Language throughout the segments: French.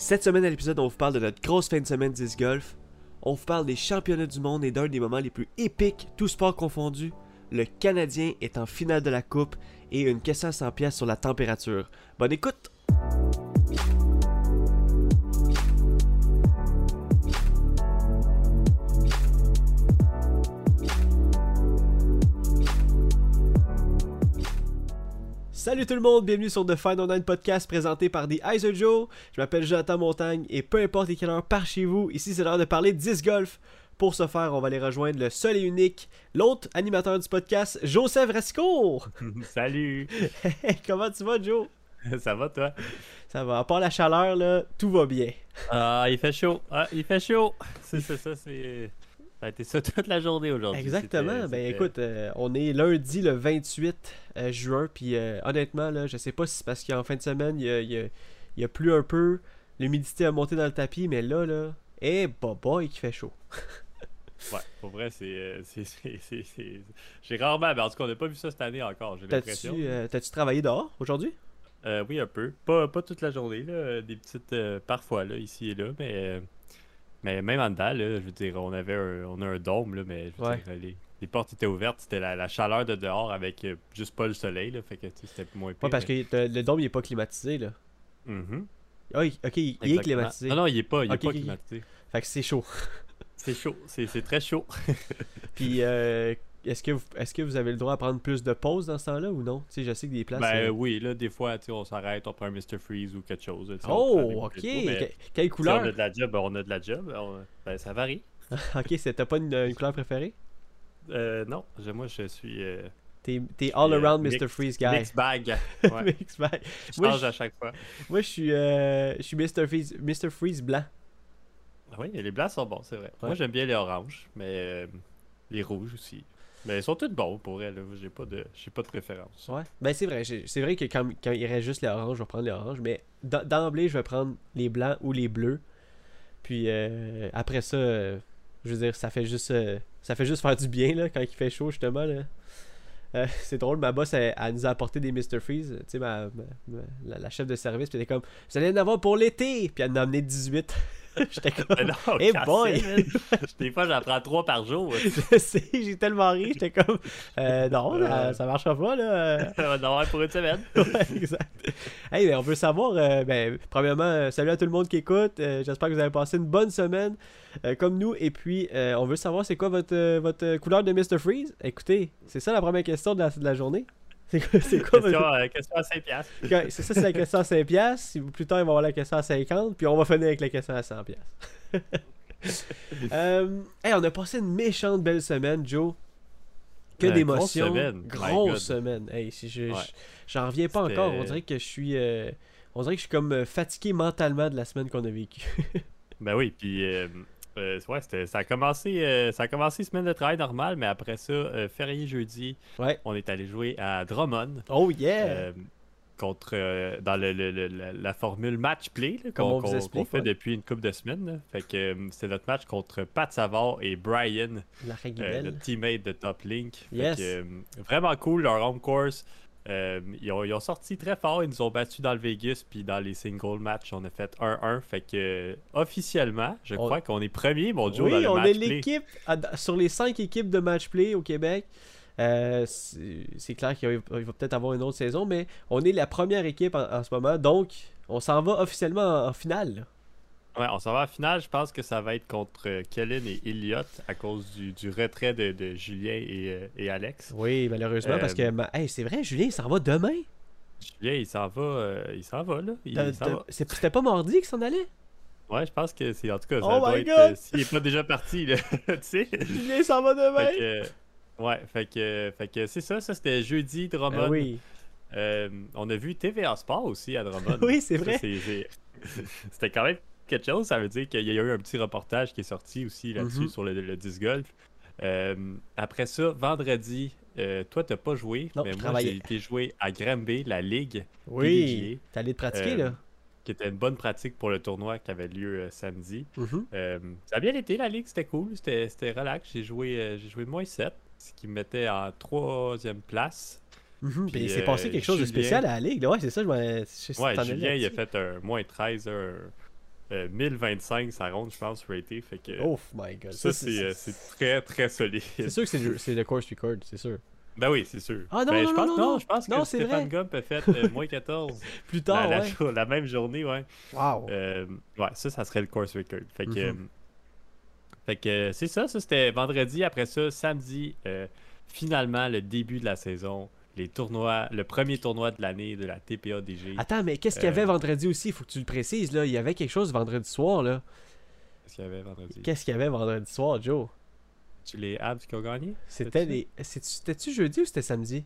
Cette semaine à l'épisode, on vous parle de notre grosse fin de semaine 10 golf. On vous parle des championnats du monde et d'un des moments les plus épiques, tout sport confondu. Le Canadien est en finale de la Coupe et une question à 100 pièces sur la température. Bonne écoute! Salut tout le monde, bienvenue sur The Final Nine Podcast présenté par The Eyes Joe. Je m'appelle Jonathan Montagne et peu importe quelle heure par chez vous, ici c'est l'heure de parler 10 golf. Pour ce faire, on va aller rejoindre le seul et unique, l'autre animateur du podcast, Joseph Rascourt. Salut! Comment tu vas, Joe? Ça va, toi? Ça va. À part la chaleur, là, tout va bien. Ah, il fait chaud. Ah, il fait chaud. C'est ça, c'est. Ça a été ça toute la journée aujourd'hui. Exactement. Ben écoute, euh, on est lundi le 28 euh, juin, puis euh, honnêtement, là, je sais pas si c'est parce qu'en fin de semaine, il y a, il y a, plu un peu, l'humidité a monté dans le tapis, mais là, là, eh, bah boy, qui fait chaud. ouais, pour vrai, c'est. J'ai rarement. Ben, en tout cas, on n'a pas vu ça cette année encore, j'ai l'impression. T'as-tu travaillé dehors aujourd'hui? oui, un peu. Pas, pas toute la journée, là. Des petites. parfois, là, ici et là, mais. Mais même en dedans, là, je veux dire, on avait un, on a un dôme, là, mais je veux dire, les, portes étaient ouvertes, c'était la, chaleur de dehors avec euh, juste pas le soleil, là, fait que c'était moins pire. Ouais, parce que le dôme, il est pas climatisé, là. Mm ok, il est climatisé. Non, non, il est pas, il est pas climatisé. Fait que c'est chaud. c'est chaud, c'est très chaud. Puis, euh, est-ce que, vous, est-ce que vous avez le droit à prendre plus de pauses dans ce temps-là ou non? Je sais que des places. Ben euh, oui, là, des fois, on s'arrête, on prend un Mr. Freeze ou quelque chose. Oh, ok. Quelle couleur? Si on a de la job, on a de la job. Ben, ça varie. ok, t'as pas une, couleur préférée? Euh, non, moi, je suis. Euh, t'es, all around Mr. Freeze guy. Mix bag. mix bag. Je change à chaque fois. Moi, je suis, je suis Mr. Freeze, Mr. Freeze blanc. Oui, les blancs sont bons, c'est vrai. Moi, j'aime bien les oranges, mais les rouges aussi. Mais ils sont tous bons pour elle. J'ai pas de j'ai pas de préférence. Ouais. Ben c'est vrai. C'est vrai que quand, il reste juste les oranges, je vais prendre les oranges. Mais d'emblée, je vais prendre les blancs ou les bleus. Puis euh, après ça, euh, je veux dire, ça fait juste euh, ça fait juste faire du bien là, quand il fait chaud justement. Là. c'est drôle, ma boss, elle, nous a apporté des Mr. Freeze, tu sais, ma, la, chef de service, puis elle était comme, vous allez en avoir pour l'été, puis elle en a amené 18. J'étais comme. hey boy! Des fois, j'en prends trois par jour. je sais, j'ai tellement ri. J'étais comme. Euh, non, ça, ça marchera pas, là. Ça va en pour une semaine. exact. Hey, ben, on veut savoir. Euh, ben, premièrement, euh, salut à tout le monde qui écoute. J'espère que vous avez passé une bonne semaine comme nous. Et puis, on veut savoir c'est quoi votre, votre couleur de Mr. Freeze? Écoutez, c'est ça la première question de la, de la journée. C'est quoi, c'est quoi question, euh, question à 5 piastres. C'est ça, c'est la question à 5 piastres. Plus tard, il va avoir la question à 50. Puis on va finir avec la question à 100 piastres. euh, hey, on a passé une méchante belle semaine, Joe. Que euh, d'émotions. Grosse semaine. Grosse semaine. Hey, si je, j'en reviens pas encore. On dirait que je suis... Euh, on dirait que je suis comme euh, fatigué mentalement de la semaine qu'on a vécue. ben oui, puis euh, ouais, ça a commencé euh, ça a commencé semaine de travail normale, mais après ça, euh, férié jeudi, on est allé jouer à Drummond. Oh yeah! contre dans le, la formule match play qu'on fait depuis une couple de semaines. Fait que c'est notre match contre Pat Savard et Brian, le teammate de Top Link. vraiment cool leur home course. Euh, ils, ont, sorti très fort, ils nous ont battus dans le Vegas, puis dans les single matchs, on a fait 1-1. Fait que, officiellement, je crois qu'on est premier, mon oui, dans le on est l'équipe, sur les 5 équipes de match play au Québec. Euh, c'est clair qu'il va, peut-être avoir une autre saison, mais on est la première équipe en, ce moment, donc on s'en va officiellement en, finale. Ouais, on s'en va en finale. Je pense que ça va être contre euh, Kellen et Elliott à cause du, retrait de, Julien et, euh, et, Alex. Oui, malheureusement, parce que euh, c'est vrai, Julien, il s'en va demain? Julien, il s'en va, il s'en va là. C'était pas mardi qu'il s'en allait? Ouais, je pense que c'est en tout cas ça oh doit être s'il est pas déjà parti là, tu sais. Julien s'en va demain. ouais, fait que fait que c'est ça, ça c'était jeudi Drummond. Ah oui. on a vu TVA Sport aussi à Drummond. oui, c'est vrai. C'était quand même quelque chose, ça veut dire qu'il y a eu un petit reportage qui est sorti aussi là-dessus mhm. sur le, le, disc golf. Euh, après ça, vendredi, euh, toi, t'as pas joué, mais moi, j'ai été joué à Granby, la ligue. Oui, t'es allé te pratiquer, là. Euh, qui était une bonne pratique pour le tournoi qui avait lieu samedi. Mhm. ça a bien été, la ligue, c'était cool, c'était relax. J'ai joué, j'ai joué moins 7, ce qui me mettait en troisième place. Mhm. c'est passé quelque chose de spécial à la ligue, ouais, c'est ça, je Ouais, Julien, il a fait un moins 13, 1025 ça ronde, je pense, raté. Fait que, oh my god. Ça, c'est très, très solide. C'est sûr que c'est le course record, c'est sûr. Ben oui, c'est sûr. Ah non, ben, non, je pense, non, non, je pense que Stéphane Gump a fait moins 14. Plus tard, la, ouais. la, même journée, ouais. Wow. Euh, ouais, ça, ça serait le course record. Fait que, Mhm. fait que c'est ça, ça c'était vendredi. Après ça, samedi, euh, finalement, le début de la saison. Les tournois, le premier tournoi de l'année de la TPADG. Attends, mais qu'est-ce qu'il y avait Euh, vendredi aussi? Il faut que tu le précises, là. Il y avait quelque chose vendredi soir, là. Qu'est-ce qu'il y avait vendredi? Qu'est-ce qu'il y avait vendredi soir, Joe? Tu les Habs qui ont gagné? C'était les. C'était-tu jeudi ou c'était samedi?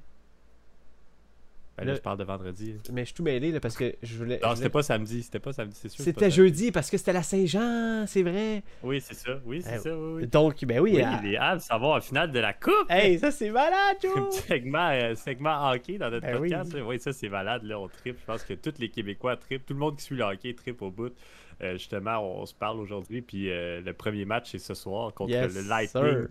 Ben là, Le- je parle de vendredi. Mais je suis tout mêlé, là, parce que je voulais. Non, voulais- c'était pas samedi. C'était pas samedi, c'est sûr. C'était jeudi, parce que c'était la Saint-Jean, c'est vrai. Oui, c'est ça. Oui, c'est Eh, ça. Oui, oui. Donc, ben oui. Oui, à- Habs, ça va en finale de la Coupe. Hey, ça c'est malade, Un Joe petit segment, euh, segment hockey dans notre Ben podcast. Oui, ça c'est malade, là, on tripe. Je pense que tous les Québécois trippent. Tout le monde qui suit le hockey trippe au bout. Euh, justement, on, on se parle aujourd'hui, puis euh, le premier match c'est ce soir contre Yes, le Lightning.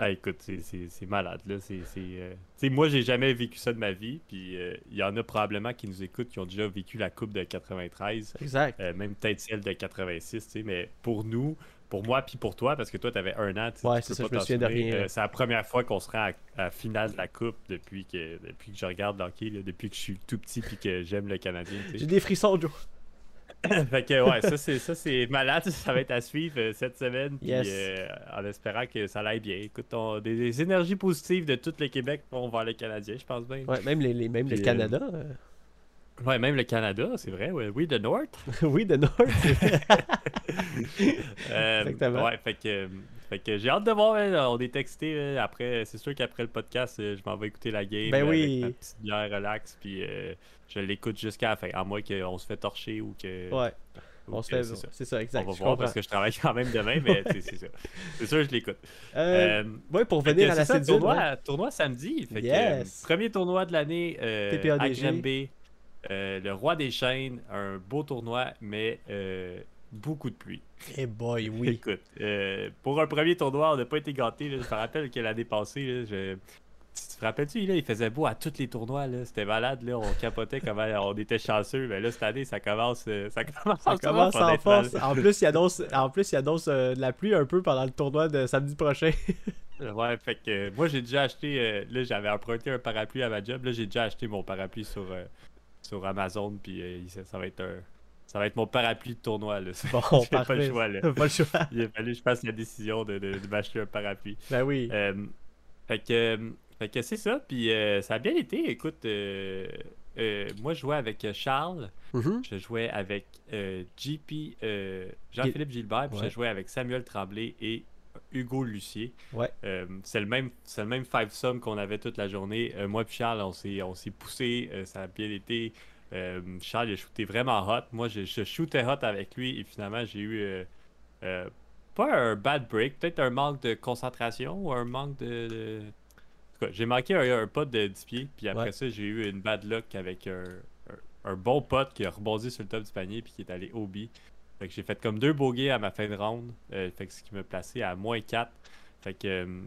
Euh, ah, écoute, c'est- malade. là. C'est, euh, moi, j'ai jamais vécu ça de ma vie, puis euh, il y en a probablement qui nous écoutent qui ont déjà vécu la Coupe de 93, Exact. euh, même peut-être celle de 86, tu sais, mais pour nous, pour moi, puis pour toi, parce que toi, tu avais un an, Ouais, c'est ça, je me souviens de rien. Euh, c'est la première fois qu'on se rend à, finale de la Coupe depuis que, depuis que je regarde le hockey, là, depuis que je suis tout petit, puis que j'aime le Canadien. J'ai des frissons, Joe. fait que ouais, ça c'est ça c'est malade, ça va être à suivre euh, cette semaine puis Yes. euh, en espérant que ça aille bien. Écoute, on- des, des énergies positives de tout le Québec vont vers le Canadien, je pense bien. Ouais, même, les, les- même le Puis, euh, Canada. euh, Ouais, même le Canada, c'est vrai. Ouais. Oui, de North. oui, de. Euh, Exactement. Ouais, fait que, fait que j'ai hâte de voir. hein, on est texté après. C'est sûr qu'après le podcast, je m'en vais écouter la game Ben oui. avec ma petite bière relax puis je l'écoute jusqu'à la fin. À moins qu'on se fait torcher ou que. ouais, ou on se fait. c'est ça. C'est ça, exact. on va voir parce que je travaille quand même demain, mais c'est ça. C'est sûr, je l'écoute. Euh, Euh, ouais, pour venir à la cédule. tournoi, ouais. tournoi samedi. Fait que, Yes. euh, premier tournoi de l'année euh, à. Euh, le roi des chaînes, un beau tournoi, mais euh, beaucoup de pluie. Eh boy, oui. Écoute, euh, pour un premier tournoi, on n'a pas été gâtés. là. Je me rappelle que l'année passée, là, je... tu te rappelles-tu, là, il faisait beau à tous les tournois. là. C'était malade, là. on capotait comment on était chanceux. Mais là, cette année, ça commence, euh, ça commence, Ça commence en force. En plus, il annonce, en plus, il annonce euh, de la pluie un peu pendant le tournoi de samedi prochain. Ouais, fait que euh, moi j'ai déjà acheté, euh, là j'avais emprunté un parapluie à ma job, là j'ai déjà acheté mon parapluie sur, sur Amazon, puis ça, ça va être un, ça va être mon parapluie de tournoi là. Bon, pas le choix là. Pas le choix. Il a fallu que je fasse la décision de, de, de m'acheter un parapluie. Ben oui. Euh, fait que, fait que c'est ça, puis euh, ça a bien été. Écoute, euh, euh, moi je jouais avec Charles, Mhm. je jouais avec euh, JP, euh, Jean-Philippe Gilbert, puis Ouais. je jouais avec Samuel Tremblay et Hugo Lucier. Ouais. Euh, c'est le même c'est le même five sum qu'on avait toute la journée. Euh, moi et Charles, on s'est on s'est poussé, euh, ça a bien été. Euh, Charles il a shooté vraiment hot. Moi je, je shootais hot avec lui et finalement j'ai eu euh, euh, pas un bad break, peut-être un manque de concentration ou un manque de. Tout cas, j'ai manqué un, un pot de 10 pieds, puis après Ouais. ça, j'ai eu une bad luck avec un, un, un bon pot qui a rebondi sur le top du panier puis qui est allé au. Fait que j'ai fait comme deux bogeys à ma fin de round, euh, fait que ce qui m'a placé à moins 4. Fait que euh,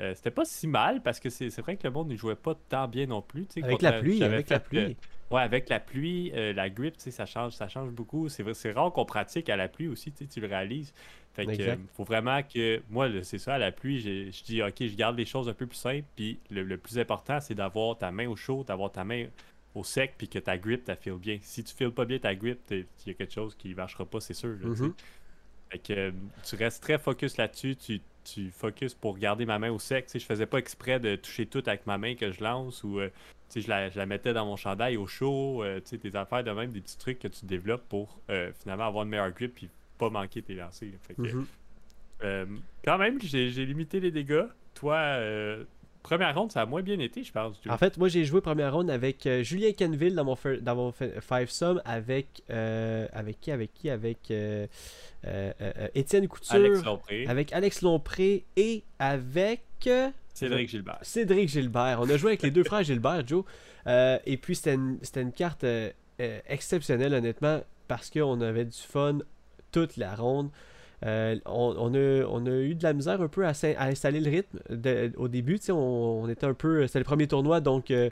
euh, c'était pas si mal parce que c'est vrai que le monde ne jouait pas tant bien non plus. Avec la pluie, avec la fait, pluie. Ouais, avec la pluie, la grip, ça change, ça change beaucoup. C'est rare qu'on pratique à la pluie aussi, tu le réalises. Fait que euh, faut vraiment que moi, c'est ça, à la pluie, j'ai- je dis ok, je garde les choses un peu plus simples. Puis le, le plus important, c'est d'avoir ta main au chaud, d'avoir ta main au sec, puis que ta grip, ta file bien. Si tu files pas bien ta grip, il y a quelque chose qui marchera pas, c'est sûr. là, tu. Mhm. Fait que euh, tu restes très focus là-dessus, tu, tu focus pour garder ma main au sec. Tu sais, je faisais pas exprès de toucher tout avec ma main que je lance ou euh, tu je, la, je la mettais dans mon chandail au chaud. euh, tu sais, des affaires de même, des petits trucs que tu développes pour euh, finalement avoir une meilleure grip pas manquer tes lancers. Fait que, Mhm. euh, quand même, j'ai limité les dégâts. Toi, euh, première ronde, ça a moins bien été, je pense. En fait, moi j'ai joué première ronde avec euh, Julien Kenville dans mon, dans mon fi- five sum avec avec qui avec qui? Avec Étienne Couture, Alex Lompré, avec Alex Lompré et avec Cédric Gilbert. Cédric Gilbert. On a joué avec les deux frères Gilbert, Joe. Et puis c'était une, une carte exceptionnelle honnêtement parce qu'on avait du fun toute la ronde. Euh, on, on a, on a eu de la misère un peu à, à installer le rythme au début. On, on était un peu. C'était le premier tournoi, donc euh,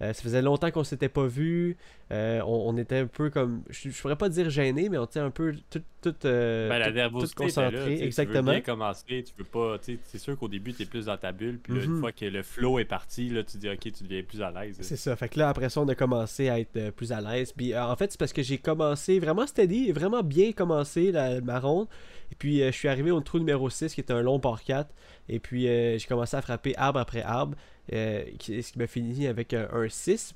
ça faisait longtemps qu'on s'était pas vu. On, était un peu comme. Je, je pourrais pas dire gêné, mais on était un peu tout, tout, ben, la nervosité, concentré. exactement. Tu veux bien commencer, tu veux pas. C'est sûr qu'au début, tu es plus dans ta bulle. Puis une mhm. fois que le flow est parti, là, tu dis, ok, tu deviens plus à l'aise. C'est ça. Fait que là, après ça, on a commencé à être plus à l'aise. Puis en fait, c'est parce que j'ai commencé vraiment steady, vraiment bien commencé la, ma ronde. Et puis, je suis arrivé au trou numéro 6, qui était un long par 4. Et puis, j'ai commencé à frapper arbre après arbre. Ce qui m'a fini avec un, 6.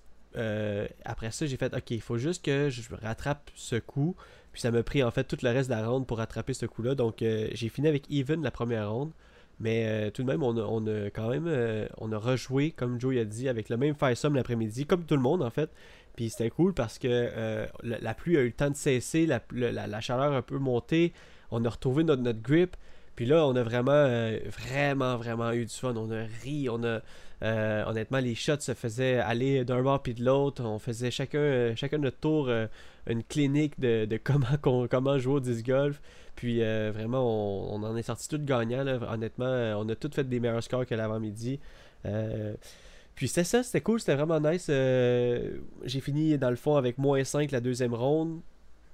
après ça, j'ai fait OK, il faut juste que je rattrape ce coup. Puis ça m'a pris en fait tout le reste de la ronde pour rattraper ce coup-là. Donc j'ai fini avec even la première ronde. Mais tout de même, on a, quand même on a rejoué, comme Joe a dit, avec le même Firesum l'après-midi, comme tout le monde en fait. Puis c'était cool parce que la, pluie a eu le temps de cesser, la, la, chaleur a un peu monté on a retrouvé notre, notre grip. Puis là, on a vraiment, euh, vraiment, vraiment eu du fun. On a ri, on a. Euh, honnêtement, les shots se faisaient aller d'un bord puis de l'autre. On faisait chacun, euh, chacun notre tour une clinique de, comment, jouer au disc golf. Puis vraiment, on, en est sorti tout gagnant. Honnêtement, on a tous fait des meilleurs scores que l'avant-midi. puis c'était ça, c'était cool, c'était vraiment nice. J'ai fini dans le fond avec moins 5 la deuxième ronde.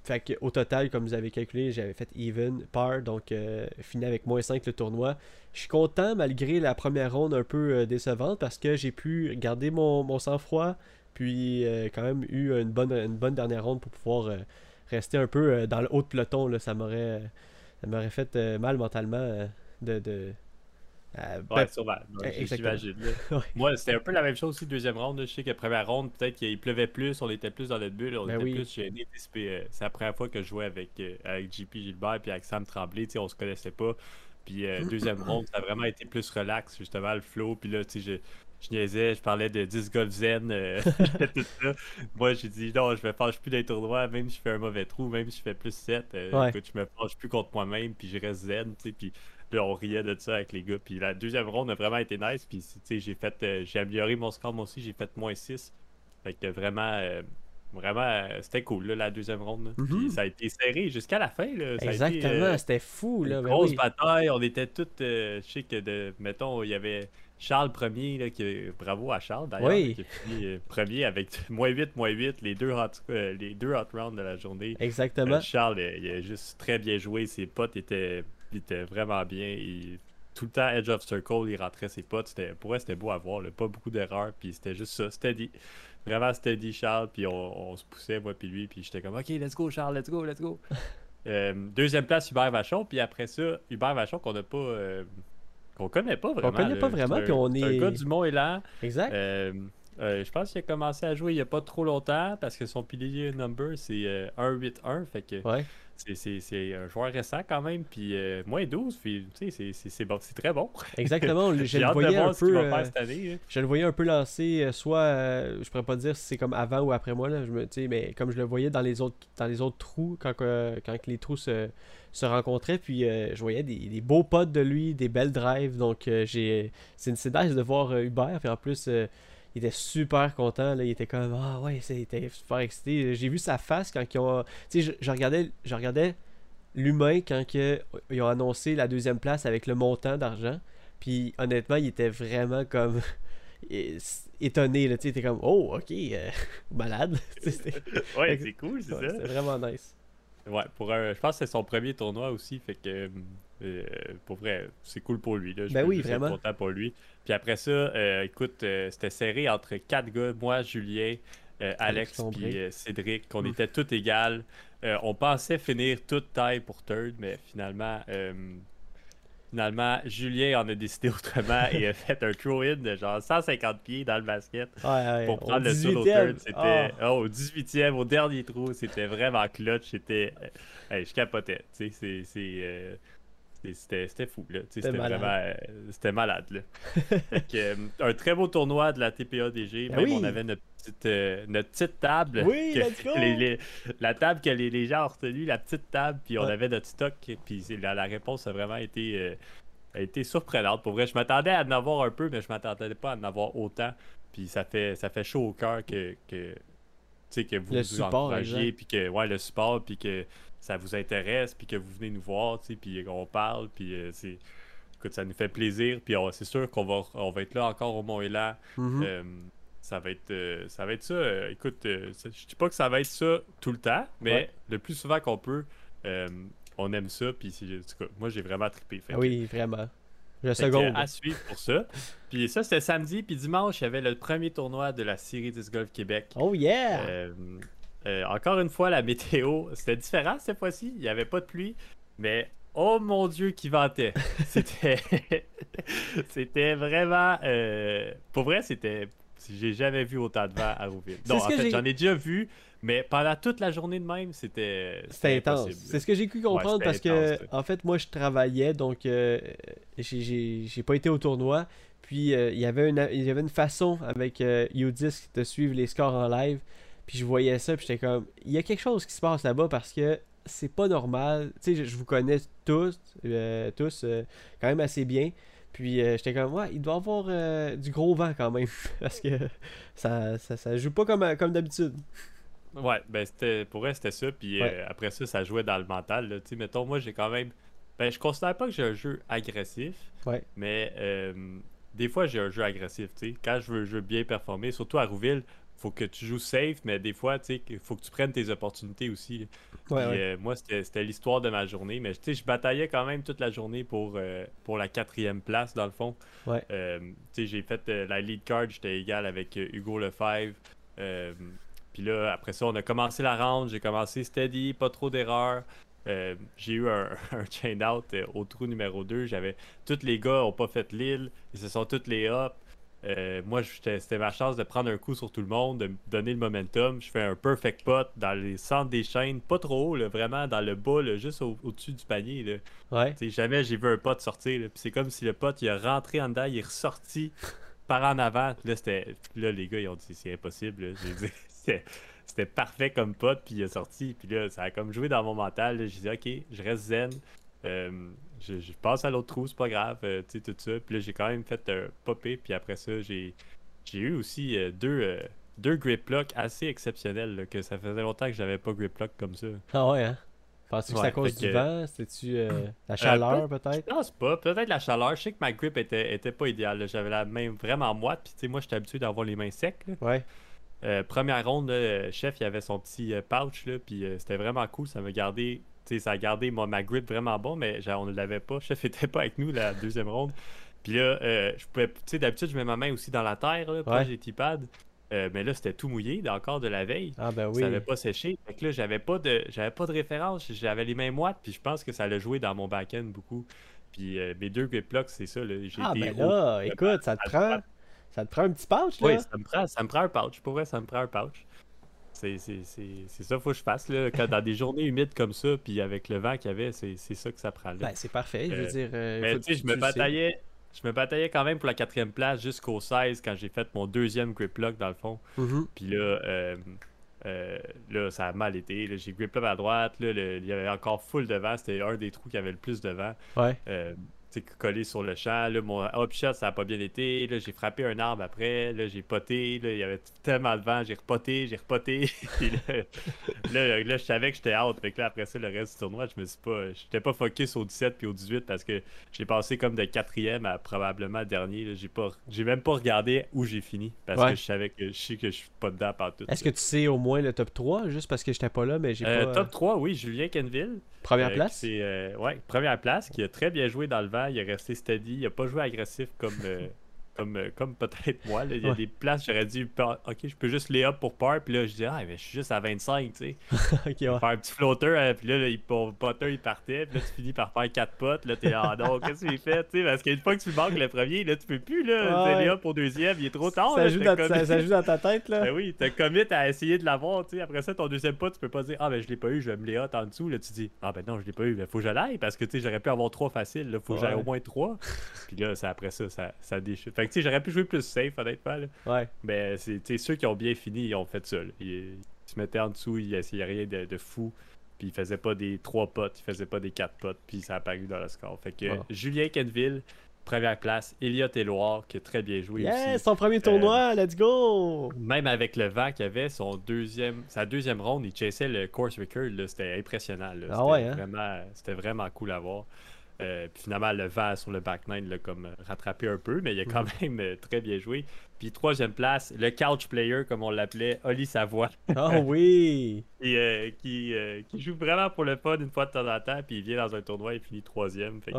Fait au total, comme vous avez calculé, j'avais fait even, par, donc euh, fini avec moins 5 le tournoi. Je suis content malgré la première ronde un peu euh, décevante parce que j'ai pu garder mon, sang-froid, puis euh, quand même eu une bonne, une bonne dernière ronde pour pouvoir rester un peu dans le haut de peloton. Là, ça m'aurait fait mal mentalement de euh, ouais, sûrement. J'imagine. Moi, c'était un peu la même chose aussi, deuxième ronde. Je sais que première ronde, peut-être qu'il pleuvait plus, on était plus dans notre bulle, on ben était plus gênés. Euh, c'est la première fois que je jouais avec, euh, avec JP Gilbert puis avec Sam Tremblay. On se connaissait pas. Puis deuxième ronde, ça a vraiment été plus relax, justement, le flow. Puis là, tu sais, je, je niaisais, je parlais de 10 golf zen, tout ça. Moi, j'ai dit non, je me fâche plus d'un tournoi, même si je fais un mauvais trou, même si je fais plus 7. Écoute, je me fâche plus contre moi-même, puis je reste zen, tu sais. Puis puis on riait de ça avec les gars. Puis la deuxième ronde a vraiment été nice. Puis j'ai fait euh, j'ai amélioré mon score moi aussi, j'ai fait moins 6. Fait que vraiment euh, vraiment euh, c'était cool la deuxième ronde. Puis mhm. ça a été serré jusqu'à la fin. Là. Exactement, c'était fou. Là, ben grosse bataille, on était tous je sais que de mettons, il y avait Charles premier, là, qui, bravo à Charles d'ailleurs, qui a fini premier avec moins 8, moins 8, les deux hot, les deux hot rounds de la journée. Exactement. Charles, il a juste très bien joué, ses potes étaient il était vraiment bien. tout le temps, Edge of Circle, il rentrait ses potes. Pour eux, c'était beau à voir. Pas beaucoup d'erreurs. Puis c'était juste ça. Steady. Vraiment steady, Charles. Puis on, se poussait, moi, puis lui. Puis j'étais comme, OK, let's go, Charles, let's go, let's go. Euh, deuxième place, Hubert Vachon. Puis après ça, Hubert Vachon, qu'on n'a pas. Euh, qu'on connaît pas vraiment. On connaît pas vraiment. Puis on est. un gars du Mont là. Exact. Euh, je pense qu'il a commencé à jouer il n'y a pas trop longtemps parce que son pilier number c'est 1-8-1. Fait que ouais. C'est un joueur récent quand même, puis euh, moins 12, c'est bon, très bon. Exactement, je le voyais un peu. Euh, je le voyais un peu lancer, euh, soit, je pourrais pas dire si c'est comme avant ou après moi, là, je me, mais comme je le voyais dans les autres, dans les autres trous, quand, quand les trous se, se rencontraient, puis je voyais des, beaux potes de lui, des belles drives, donc j'ai c'est une nice de voir Hubert, puis en plus il était super content. Là. Il était comme Ah ouais, il était super excité. J'ai vu sa face quand ils ont. Tu sais, je, regardais, je regardais l'humain quand ils ont annoncé la deuxième place avec le montant d'argent. Puis honnêtement, il était vraiment comme étonné. Là. Tu sais, il était comme Oh, ok, euh, malade. ouais, c'est cool, c'est ça. C'est vraiment nice. Ouais, pour un, je pense que c'est son premier tournoi aussi. Fait que euh, pour vrai, c'est cool pour lui. Là. Je ben oui, vraiment. content pour lui. Puis après ça, euh, écoute, euh, c'était serré entre quatre gars, moi, Julien, Alex et Cédric, qu'on était tous égales. on pensait finir toute taille pour third, mais finalement, finalement, Julien en a décidé autrement et a fait un throw-in de genre 150 pieds dans le basket pour prendre le solo third. C'était oh. au 18e, au dernier trou, c'était vraiment clutch. C'était, je capotais. C'est c'était fou, là. C'était vraiment. Euh, c'était malade, là. Euh, un très beau tournoi de la TPADG. Ben même on avait notre petite, euh, notre petite table. Oui, la table que les, gens ont retenue, la petite table, puis on avait notre stock. Puis la, la, réponse a vraiment été, a été surprenante. Pour vrai, je m'attendais à en avoir un peu, mais je m'attendais pas à en avoir autant. Puis ça fait, ça fait chaud au cœur que, que, que vous le vous encouragiez, puis que, ouais, le support, puis que ça vous intéresse, puis que vous venez nous voir, puis qu'on parle, puis euh, c'est... Écoute, ça nous fait plaisir, puis c'est sûr qu'on va, on va être là encore au Mont-Élan. Mm-hmm. Euh, ça va être euh, ça va être ça. Euh, écoute, euh, je dis pas que ça va être ça tout le temps, mais le plus souvent qu'on peut, on aime ça. Puis moi j'ai vraiment trippé. Oui, vraiment. Je seconde. à suivre pour ça. Puis ça c'était samedi, puis dimanche il y avait le premier tournoi de la série 10 Golf Québec. Oh yeah. Encore une fois la météo c'était différent cette fois-ci. Il n'y avait pas de pluie, mais Oh mon dieu, qui vantait. C'était. c'était vraiment. Pour vrai, c'était j'ai jamais vu autant de vent à Rouville. Non, en fait, j'en ai déjà vu, mais pendant toute la journée de même, c'était. C'était intense. C'est ce que j'ai pu comprendre parce que, en fait, moi, je travaillais, donc euh, j'ai pas été au tournoi. Puis euh, il, y avait une, il y avait une façon avec euh, Udisc de suivre les scores en live. Puis je voyais ça, puis j'étais comme, il y a quelque chose qui se passe là-bas parce que c'est pas normal. Tu sais, je, vous connais tous, euh, tous quand même assez bien. Puis euh, j'étais comme, ouais, il doit avoir euh, du gros vent quand même. parce que ça, ça, joue pas comme, comme d'habitude. Ouais, ben c'était pour vrai, c'était ça. Puis euh, après ça, ça jouait dans le mental. Tu sais, mettons, moi, j'ai quand même. Ben, je considère pas que j'ai un jeu agressif. Ouais. Mais des fois, j'ai un jeu agressif. Tu sais, quand je veux, je veux bien performer, surtout à Rouville, faut que tu joues safe, mais des fois, tu sais, il faut que tu prennes tes opportunités aussi. Euh, moi, c'était l'histoire de ma journée, mais tu sais, je bataillais quand même toute la journée pour, euh, pour la quatrième place, dans le fond. Euh, tu sais, j'ai fait la lead card, j'étais égal avec Hugo Lefebvre. Puis là, après ça, on a commencé la round, j'ai commencé steady, pas trop d'erreurs. j'ai eu un, chain out au trou numéro 2. J'avais tous les gars ont pas fait l'île, ils se sont tous les up. Euh, moi, c'était ma chance de prendre un coup sur tout le monde, de me donner le momentum. Je fais un perfect pot dans les centres des chaînes, pas trop haut, vraiment dans le bas, juste au-dessus du panier. Ouais. jamais j'ai vu un pot sortir. c'est comme si le pot il a rentré en dedans, il est ressorti par en avant. Là, là les gars, ils ont dit c'est impossible. c'était parfait comme pot, puis il est sorti. Puis là, ça a comme joué dans mon mental. J'ai dit ok, je reste zen. Euh, je, passe à l'autre trou, c'est pas grave, euh, tu sais, tout ça. Puis là, j'ai quand même fait un popé, puis après ça, j'ai eu aussi euh, deux, deux grip locks assez exceptionnels, que ça faisait longtemps que j'avais pas grip lock comme ça. Ah ouais, hein? Penses-tu que c'est à cause du vent? C'était-tu la chaleur, peut-être? Je pense pas. Peut-être la chaleur. Je sais que ma grip était, était pas idéale. J'avais la main vraiment moite. Puis, tu sais, moi, j'étais habitué d'avoir les mains secs. Ouais. première ronde, le chef, il avait son petit pouch, là, puis c'était vraiment cool. Ça m'a gardé ça a gardé ma grip vraiment bon, mais on ne l'avait pas. Chef était pas avec nous la deuxième ronde. Puis là, euh, je pouvais, tu sais, d'habitude, je mets ma main aussi dans la terre, là, proche des pads. Euh, mais là, c'était tout mouillé, encore de la veille. Ah ben oui. Ça n'avait pas séché. Fait que là, j'avais pas de, j'avais pas de référence. J'avais les mains moites, puis je pense que ça allait jouer dans mon back-end beaucoup. Puis euh, mes deux grip locks, c'est ça. Là. Ah ben là, écoute, ça te prend, ça te prend un petit pouch là. Oui, ça me prend, ça me prend un pouch. Pour vrai, ça me prend un pouch. C'est ça faut que je fasse. Là. Quand, dans des journées humides comme ça, puis avec le vent qu'il y avait, c'est ça que ça prend. Ben, c'est parfait. Je veux euh, dire. Euh, mais tu sais, je me bataillais. Je me bataillais quand même pour la quatrième place jusqu'au 16 quand j'ai fait mon deuxième grip lock dans le fond. Mm-hmm. Puis là, euh, là, ça a mal été. J'ai grip lock à droite. Là, il y avait encore full de vent. C'était un des trous qui avait le plus de vent. Ouais collé sur le champ. Là, mon hop shot, ça n'a pas bien été. Là, j'ai frappé un arbre après. Là, j'ai poté. Là, il y avait tellement de vent. J'ai repoté, j'ai repoté. là, là, je savais que j'étais out. Fait que là, après ça, le reste du tournoi, je me suis pas. J'étais pas focus au 17 puis au 18 parce que j'ai passé comme de quatrième à probablement dernier. J'ai pas. J'ai même pas regardé où j'ai fini. Parce que je savais que je sais que je suis pas dedans partout. Est-ce que tu sais au moins le top 3 juste parce que j'étais pas là, mais j'ai euh, pas. Top 3, oui, Julien Kenville. Première euh, place? C'est euh, ouais, première place, qui a très bien joué dans le vent. Il est resté steady. Il a pas joué agressif comme, euh, comme, euh, comme peut-être moi. Il y a des places, j'aurais dit, ok, je peux juste les up pour par. Puis là, je dis, ah, mais je suis juste à 25, tu sais. okay, ouais. Faire un petit flotteur. Euh, puis là, là il, ton potter, il partait. Puis là, tu finis par faire 4 potes. Là, t'es là, ah non, qu'est-ce que tu fait? Tu sais, parce qu'une fois que tu manques le premier, là, tu peux plus, là. Ouais. les up pour deuxième. Il est trop tard. Ça, joue, dans, ça, joue dans ta tête, là. Ben oui, t'as commit à essayer de l'avoir, tu sais. Après ça, ton deuxième pot, tu peux pas dire, ah, ben je l'ai pas eu, je vais me les hot en dessous. Là, tu dis, ah, ben non, je l'ai pas eu. Ben, faut que je l'aille parce que, tu sais, j'aurais pu avoir 3 faciles. Là, faut que j'aille au moins 3. puis là, ça, après ça, ça, ça déchire. Fait que, tu sais, j'aurais pu jouer plus safe, honnêtement. Là. Ouais. Mais c'est ceux qui ont bien fini, ils ont fait ça. Ils, se mettaient en dessous, ils essayaient rien de, fou. Puis ils faisaient pas des 3 potes, ils faisaient pas des 4 potes, puis ça a apparu dans le score. Fait que Julien Kenville, première place. Elliot Éloire, qui a très bien joué yeah, son premier tournoi, euh, let's go! Même avec le vent qu'il avait, son deuxième, sa deuxième ronde, il chassait le course record, c'était impressionnant. Ah ouais, hein? vraiment, C'était vraiment cool à voir. Euh, puis finalement, le vent sur le back nine l'a comme rattrapé un peu, mais il a quand mhm. même euh, très bien joué. Puis troisième place, le couch player, comme on l'appelait, Oli Savoie. Ah oui! Et, euh, qui, qui, joue vraiment pour le fun une fois de temps en temps, puis il vient dans un tournoi et finit troisième. Fait que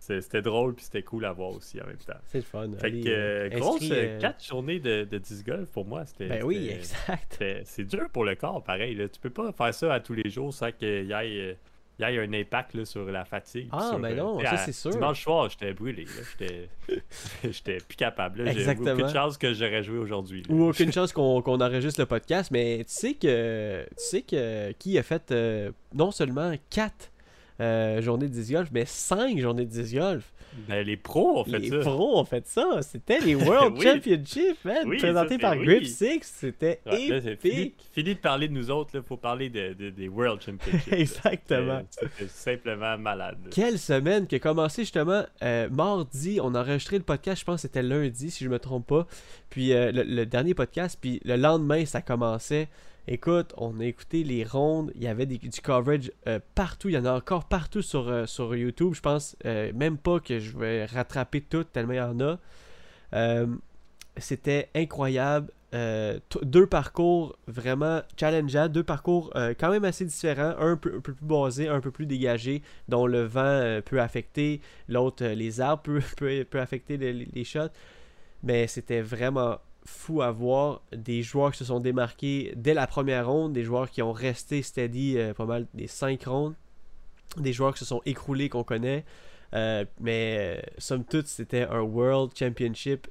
c'était drôle puis c'était cool à voir aussi en même temps. C'est le fun. Fait que, euh, grosse euh, quatre journées de, de 10 golf pour moi. C'était, ben oui, exact. C'est dur pour le corps, pareil. Là. Tu peux pas faire ça à tous les jours sans qu'il y ait, euh, y ait un impact là, sur la fatigue. Ah, mais ben non, ça c'est sûr. Dimanche soir, j'étais brûlé. J'étais plus capable. J'ai aucune chance que j'aurais joué aujourd'hui. Ou aucune chance qu'on qu enregistre le podcast. Mais tu sais que, tu sais que qui a fait non seulement 4 euh, journée de disc golf, mais 5 journées de disc golf. Ben, les pros ont fait ça. Les pros ont fait ça. C'était les World Championships, man, présentés par Grip 6. C'était épique. fini, de parler de nous autres, il faut parler de, des World Championships. Exactement. C'était simplement malade. Quelle semaine qui a commencé justement euh, mardi. On a enregistré le podcast, je pense que c'était lundi, si je me trompe pas. Puis euh, le, dernier podcast, puis le lendemain, ça commençait. Écoute, on a écouté les rondes, il y avait du coverage euh, partout, il y en a encore partout sur, euh, sur YouTube. Je pense euh, même pas que je vais rattraper tout tellement il y en a. C'était incroyable. deux parcours vraiment challengeants, deux parcours quand même assez différents, un peu, plus basé, un peu plus dégagé, dont le vent peut affecter, l'autre les arbres peuvent peut, affecter les shots. Mais c'était vraiment fou à voir. Des joueurs qui se sont démarqués dès la première ronde, des joueurs qui ont resté steady euh, pas mal des 5 rondes, des joueurs qui se sont écroulés qu'on connaît. Euh, mais euh, somme toute, c'était un World Championship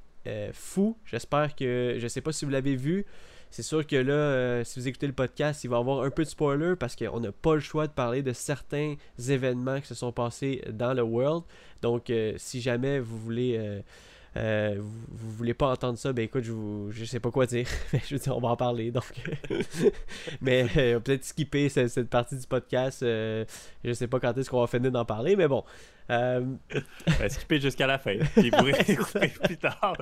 fou. J'espère que. Je sais pas si vous l'avez vu. C'est sûr que là, si vous écoutez le podcast, il va y avoir un peu de spoiler parce qu'on n'a pas le choix de parler de certains événements qui se sont passés dans le World. Donc, si jamais vous voulez euh, vous, voulez pas entendre ça, ben écoute, je, vous, je sais pas quoi dire. je veux dire, on va en parler. Donc, mais euh, peut-être skipper cette, partie du podcast. Euh, je sais pas quand est-ce qu'on va finir d'en parler, mais bon. Euh... Ben, skipper jusqu'à la fin. Puis vous plus tard.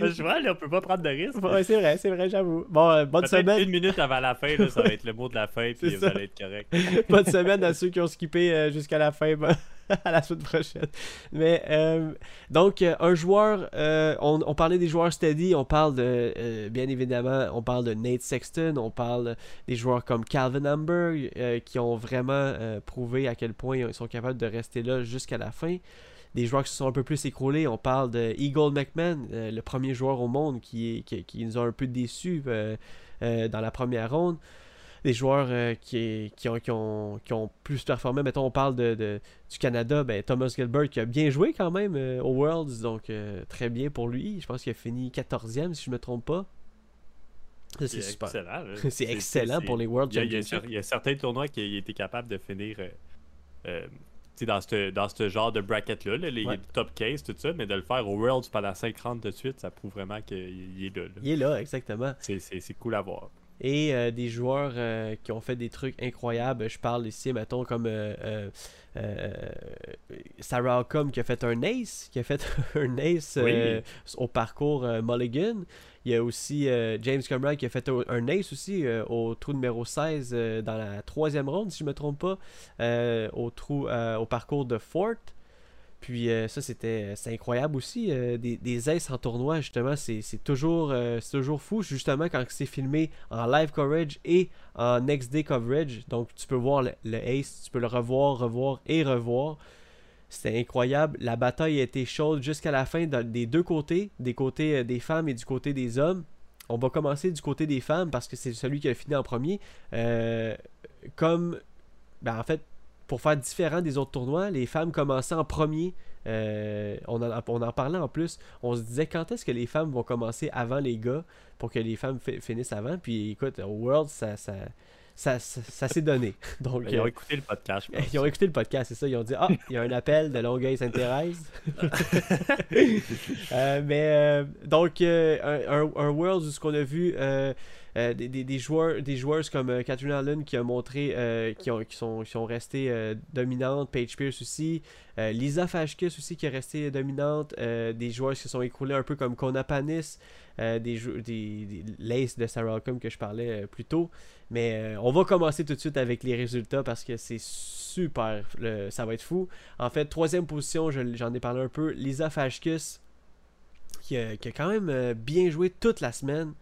je vois, là, on peut pas prendre de risque. c'est vrai, c'est vrai, j'avoue. Bon, bonne semaine. Une minute avant la fin, ça va être le mot de la fin, puis vous allez être correct. bonne semaine à ceux qui ont skippé jusqu'à la fin. à la semaine prochaine. Mais euh, donc, euh, un joueur, euh, on, parlait des joueurs steady, on parle de, bien évidemment, on parle de Nate Sexton, on parle des joueurs comme Calvin Amber qui ont vraiment prouvé à quel point ils sont capables de rester là jusqu'à la fin. Des joueurs qui se sont un peu plus écroulés, on parle de Eagle McMahon, le premier joueur au monde qui, qui nous a un peu déçus dans la première ronde des joueurs euh, qui, qui, ont, qui, ont, qui, ont, plus performé. Mettons, on parle de, du Canada, ben, Thomas Gilbert qui a bien joué quand même euh, au Worlds, donc euh, très bien pour lui. Je pense qu'il a fini 14e, si je ne me trompe pas. C'est super. C'est excellent pour les World Championships. Il y, a, certains tournois qui été capables de finir dans ce dans ce genre de bracket-là, les top case, tout ça, mais de le faire au Worlds pendant 50 de suite, ça prouve vraiment qu'il est là, Il est là, exactement. C'est cool à voir et euh, des joueurs euh, qui ont fait des trucs incroyables. Je parle ici, mettons, comme euh, Sarah Ockham qui a fait un ace, qui a fait un ace au parcours Mulligan. Il y a aussi James Conrad qui a fait un ace aussi au trou numéro 16 dans la troisième ronde, si je ne me trompe pas, au, trou, au parcours de Fort. Puis euh, ça, c'était incroyable aussi. Euh, des, des aces en tournoi, justement, c'est toujours, euh, toujours fou. Justement, quand c'est filmé en live coverage et en next day coverage. Donc, tu peux voir le, ace, tu peux le revoir, revoir et revoir. C'était incroyable. La bataille a été chaude jusqu'à la fin des deux côtés, des côtés des femmes et du côté des hommes. On va commencer du côté des femmes parce que c'est celui qui a fini en premier. comme, ben, en fait, pour faire différent des autres tournois, les femmes commençaient en premier. Euh, on, en, parlait en plus. On se disait quand est-ce que les femmes vont commencer avant les gars pour que les femmes finissent avant? Puis écoute, au World, ça, ça, ça, s'est donné. Donc, ils ont euh, écouté le podcast. Ils ont écouté le podcast, c'est ça. Ils ont dit Ah, il y a un appel de Longueuil-Sainte-Thérèse. Euh, mais donc, un, un, World où ce qu'on a vu. Euh, des, des, joueurs, des joueuses comme euh, Catherine Allen qui a montré euh, qui, ont, qui, sont, qui sont restées dominantes, Paige Pierce aussi, Lisa Fashkis aussi qui est restée dominante, des joueurs qui se sont écroulés un peu comme Kona Panis, des, des, des l'Ace de Sarah Holcomb que je parlais plus tôt. Mais on va commencer tout de suite avec les résultats parce que c'est super, ça va être fou. En fait, troisième position, j'en ai parlé un peu, Lisa Fashkis qui a, quand même bien joué toute la semaine.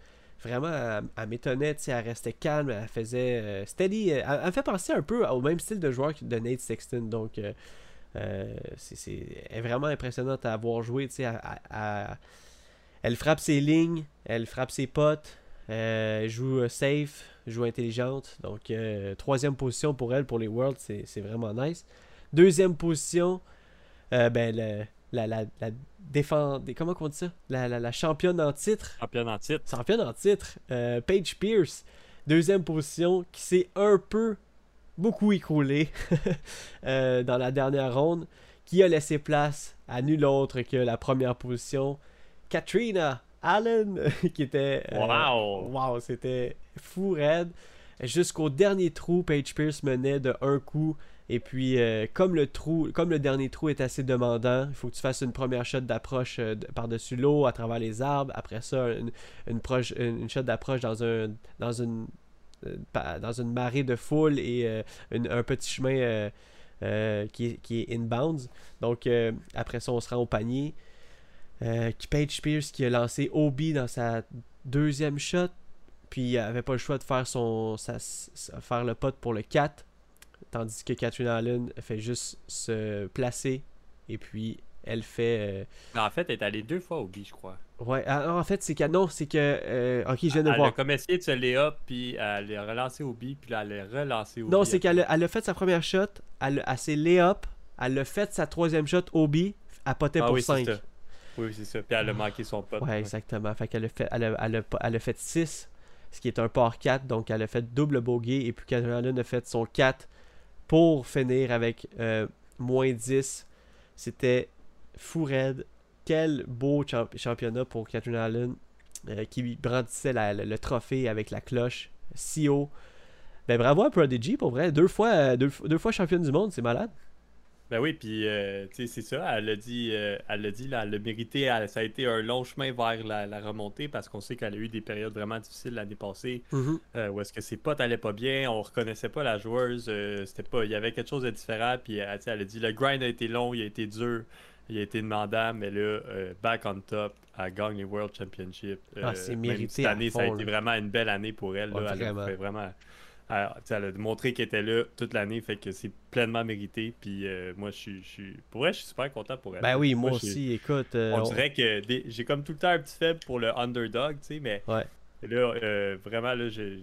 Vraiment, elle, m'étonnait, elle restait calme, elle faisait steady. Elle, elle, fait penser un peu au même style de joueur que de Nate Sexton. Donc, c'est vraiment impressionnante à avoir joué. Elle frappe ses lignes, elle frappe ses potes, elle joue safe, joue intelligente. Donc, euh, troisième position pour elle pour les Worlds, c'est vraiment nice. Deuxième position, euh, ben, la, la, la défend... Comment on dit ça? La, la, championne en titre. Championne en titre. Championne en titre. Euh, Paige Pierce, deuxième position, qui s'est un peu, beaucoup écroulée dans la dernière ronde, qui a laissé place à nul autre que la première position, Katrina Allen, qui était. Euh, wow! Wow, c'était fou raide. Jusqu'au dernier trou, Page Pierce menait de un coup. Et puis, euh, comme le trou, comme le dernier trou est assez demandant, il faut que tu fasses une première shot d'approche euh, par-dessus l'eau, à travers les arbres. Après ça, une, une, shot d'approche dans un dans une dans une marée de foule et un petit chemin qui, est, qui est inbounds. Donc, après ça, on se rend au panier. Euh, Page Pierce qui a lancé Obi dans sa deuxième shot. Puis il avait pas le choix de faire son faire le pot pour le 4. Tandis que Catherine Allen fait juste se placer. Et puis elle fait. Euh, en fait, elle est allée deux fois Obi, je crois. Ouais, ah, en fait, c'est que non, c'est que. Euh, ok, je viens de elle voir. Elle a comme essayé de se up, puis elle a relancé Obi, puis là, elle a relancé Obi. Non, c'est qu'elle a, elle a fait sa première shot, elle, a s'est elle a fait sa troisième shot Obi, elle potait ah, pour oui, 5. Oui, c'est ça. Puis elle a manqué son pote. Ouais, exactement. Fait qu'elle a fait, elle a, elle a, fait 6, ce qui est un par 4. Donc elle a fait double bogey. Et puis Catherine a fait son 4 pour finir avec euh, moins 10. C'était fou raide. Quel beau championnat pour Catherine Allen euh, qui brandissait le, trophée avec la cloche si haut. Ben bravo à Prodigy pour vrai. Deux fois, euh, deux, deux fois championne du monde, c'est malade. Ben oui, puis euh, c'est ça, elle l'a dit, euh, elle l'a dit, là, elle l'a mérité, ça a été un long chemin vers la, remontée parce qu'on sait qu'elle a eu des périodes vraiment difficiles l'année passée mm-hmm. euh, où est-ce que ses potes allaient pas bien, on reconnaissait pas la joueuse, c'était pas, il y avait quelque chose de différent, puis elle, a dit le grind a été long, il a été dur, il a été demandant, mais là, back on top, elle gagne les World Championship. ah, c'est mérité. Cette année, ça a été vraiment une belle année pour elle. Là, elle a fait vraiment elle, a montré qu'elle était là toute l'année, fait que c'est pleinement mérité. Puis euh, moi, je suis, pour vrai, je suis super content pour elle. Ben oui, moi, aussi, écoute. Euh, on, dirait que j'ai comme tout le temps un petit faible pour le underdog, tu sais, mais ouais. là, euh, vraiment, là, je,